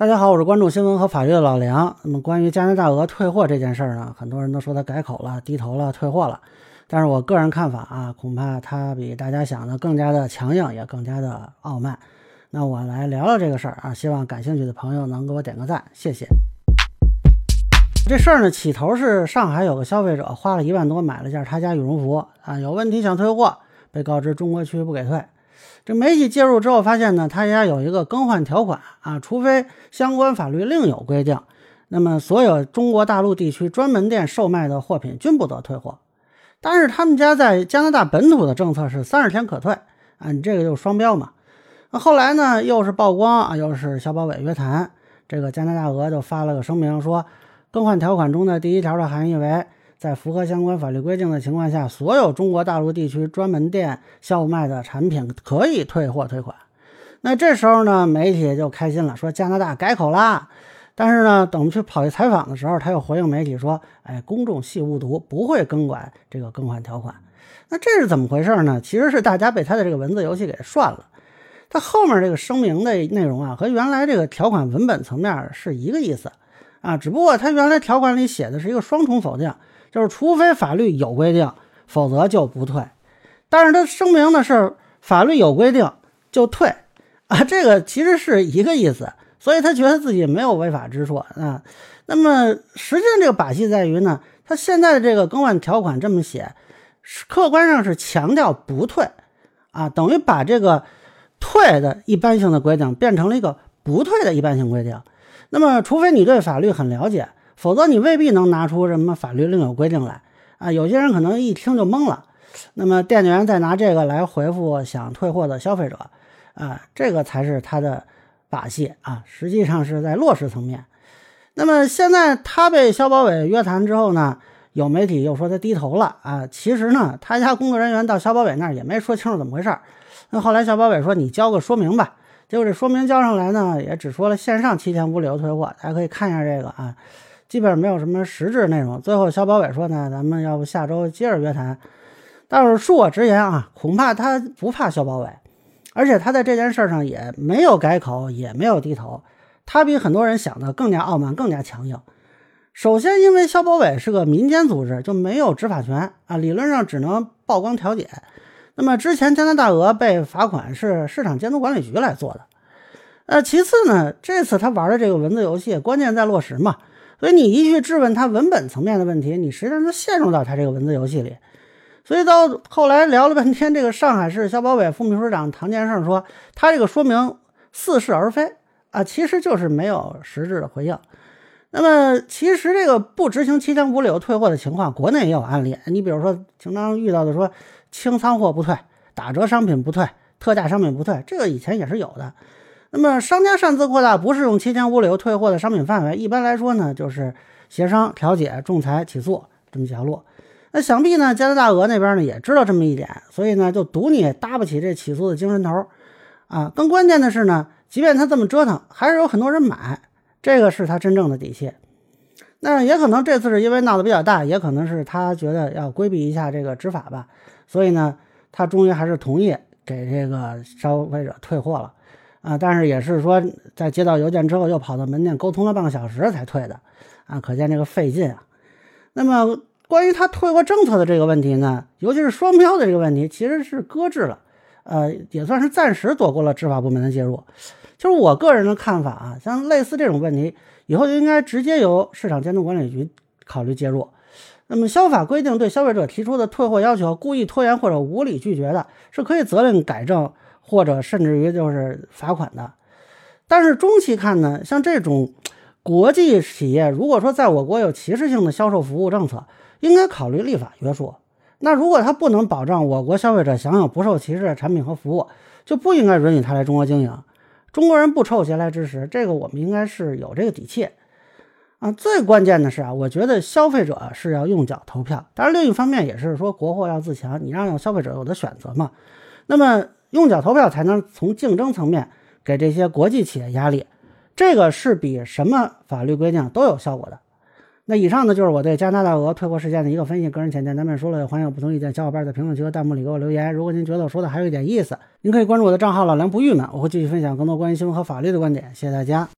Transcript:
大家好，我是关注新闻和法律的老梁。那么关于加拿大鹅退货这件事儿呢，很多人都说他改口了、低头了、退货了。但是我个人看法啊，恐怕他比大家想的更加的强硬，也更加的傲慢。那我来聊聊这个事儿啊，希望感兴趣的朋友能给我点个赞，谢谢。这事儿呢，起头是上海有个消费者花了一万多买了件他家羽绒服啊，有问题想退货，被告知中国区不给退。这媒体介入之后发现呢，他家有一个更换条款啊，除非相关法律另有规定，那么所有中国大陆地区专门店售卖的货品均不得退货。但是他们家在加拿大本土的政策是三十天可退啊，你这个就是双标嘛。那后来呢，又是曝光啊，又是消保委约谈，这个加拿大鹅就发了个声明说，更换条款中的第一条的含义为。在符合相关法律规定的情况下，所有中国大陆地区专门店销卖的产品可以退货退款。那这时候呢，媒体就开心了，说加拿大改口啦。但是呢，等我们去跑去采访的时候，他又回应媒体说：“哎，公众系误读，不会更改这个更换条款。”那这是怎么回事呢？其实是大家被他的这个文字游戏给涮了。他后面这个声明的内容啊，和原来这个条款文本层面是一个意思啊，只不过他原来条款里写的是一个双重否定。就是除非法律有规定，否则就不退。但是他声明的是法律有规定就退啊，这个其实是一个意思，所以他觉得自己没有违法之处啊。那么实际上这个把戏在于呢，他现在的这个更换条款这么写，客观上是强调不退啊，等于把这个退的一般性的规定变成了一个不退的一般性规定。那么除非你对法律很了解。否则你未必能拿出什么法律另有规定来啊！有些人可能一听就懵了。那么店员再拿这个来回复想退货的消费者啊，这个才是他的把戏啊！实际上是在落实层面。那么现在他被消保委约谈之后呢，有媒体又说他低头了啊！其实呢，他家工作人员到消保委那儿也没说清楚怎么回事儿。那后来消保委说你交个说明吧，结果这说明交上来呢，也只说了线上七天无理由退货，大家可以看一下这个啊。基本上没有什么实质内容。最后，肖保委说呢，咱们要不下周接着约谈。但是恕我直言啊，恐怕他不怕肖保委，而且他在这件事上也没有改口，也没有低头。他比很多人想的更加傲慢，更加强硬。首先，因为肖保委是个民间组织，就没有执法权啊，理论上只能曝光调解。那么之前加拿大鹅被罚款是市场监督管理局来做的。呃，其次呢，这次他玩的这个文字游戏，关键在落实嘛。所以你一去质问他文本层面的问题，你实际上就陷入到他这个文字游戏里。所以到后来聊了半天，这个上海市消保委副秘书长唐建胜说，他这个说明似是而非啊，其实就是没有实质的回应。那么其实这个不执行七天无理由退货的情况，国内也有案例。你比如说经常遇到的说清仓货不退、打折商品不退、特价商品不退，这个以前也是有的。那么商家擅自扩大不适用七天无理由退货的商品范围，一般来说呢，就是协商、调解、仲裁、起诉这么几条路。那想必呢，加拿大鹅那边呢也知道这么一点，所以呢就赌你搭不起这起诉的精神头啊。更关键的是呢，即便他这么折腾，还是有很多人买，这个是他真正的底气。那也可能这次是因为闹得比较大，也可能是他觉得要规避一下这个执法吧，所以呢，他终于还是同意给这个消费者退货了。啊，但是也是说，在接到邮件之后，又跑到门店沟通了半个小时才退的，啊，可见这个费劲啊。那么关于他退货政策的这个问题呢，尤其是双标的这个问题，其实是搁置了，呃，也算是暂时躲过了执法部门的介入。就是我个人的看法啊，像类似这种问题，以后就应该直接由市场监督管理局考虑介入。那么消法规定对消费者提出的退货要求故意拖延或者无理拒绝的，是可以责令改正。或者甚至于就是罚款的，但是中期看呢，像这种国际企业，如果说在我国有歧视性的销售服务政策，应该考虑立法约束。那如果它不能保障我国消费者享有不受歧视的产品和服务，就不应该允许它来中国经营。中国人不臭鞋来支持，这个我们应该是有这个底气啊。最关键的是啊，我觉得消费者是要用脚投票，当然另一方面也是说国货要自强，你让消费者有的选择嘛。那么。用脚投票才能从竞争层面给这些国际企业压力，这个是比什么法律规定都有效果的。那以上呢就是我对加拿大鹅退货事件的一个分析，个人浅见难免说了，欢迎有不同意见小伙伴在评论区和弹幕里给我留言。如果您觉得我说的还有一点意思，您可以关注我的账号老梁不郁闷，我会继续分享更多关于新闻和法律的观点。谢谢大家。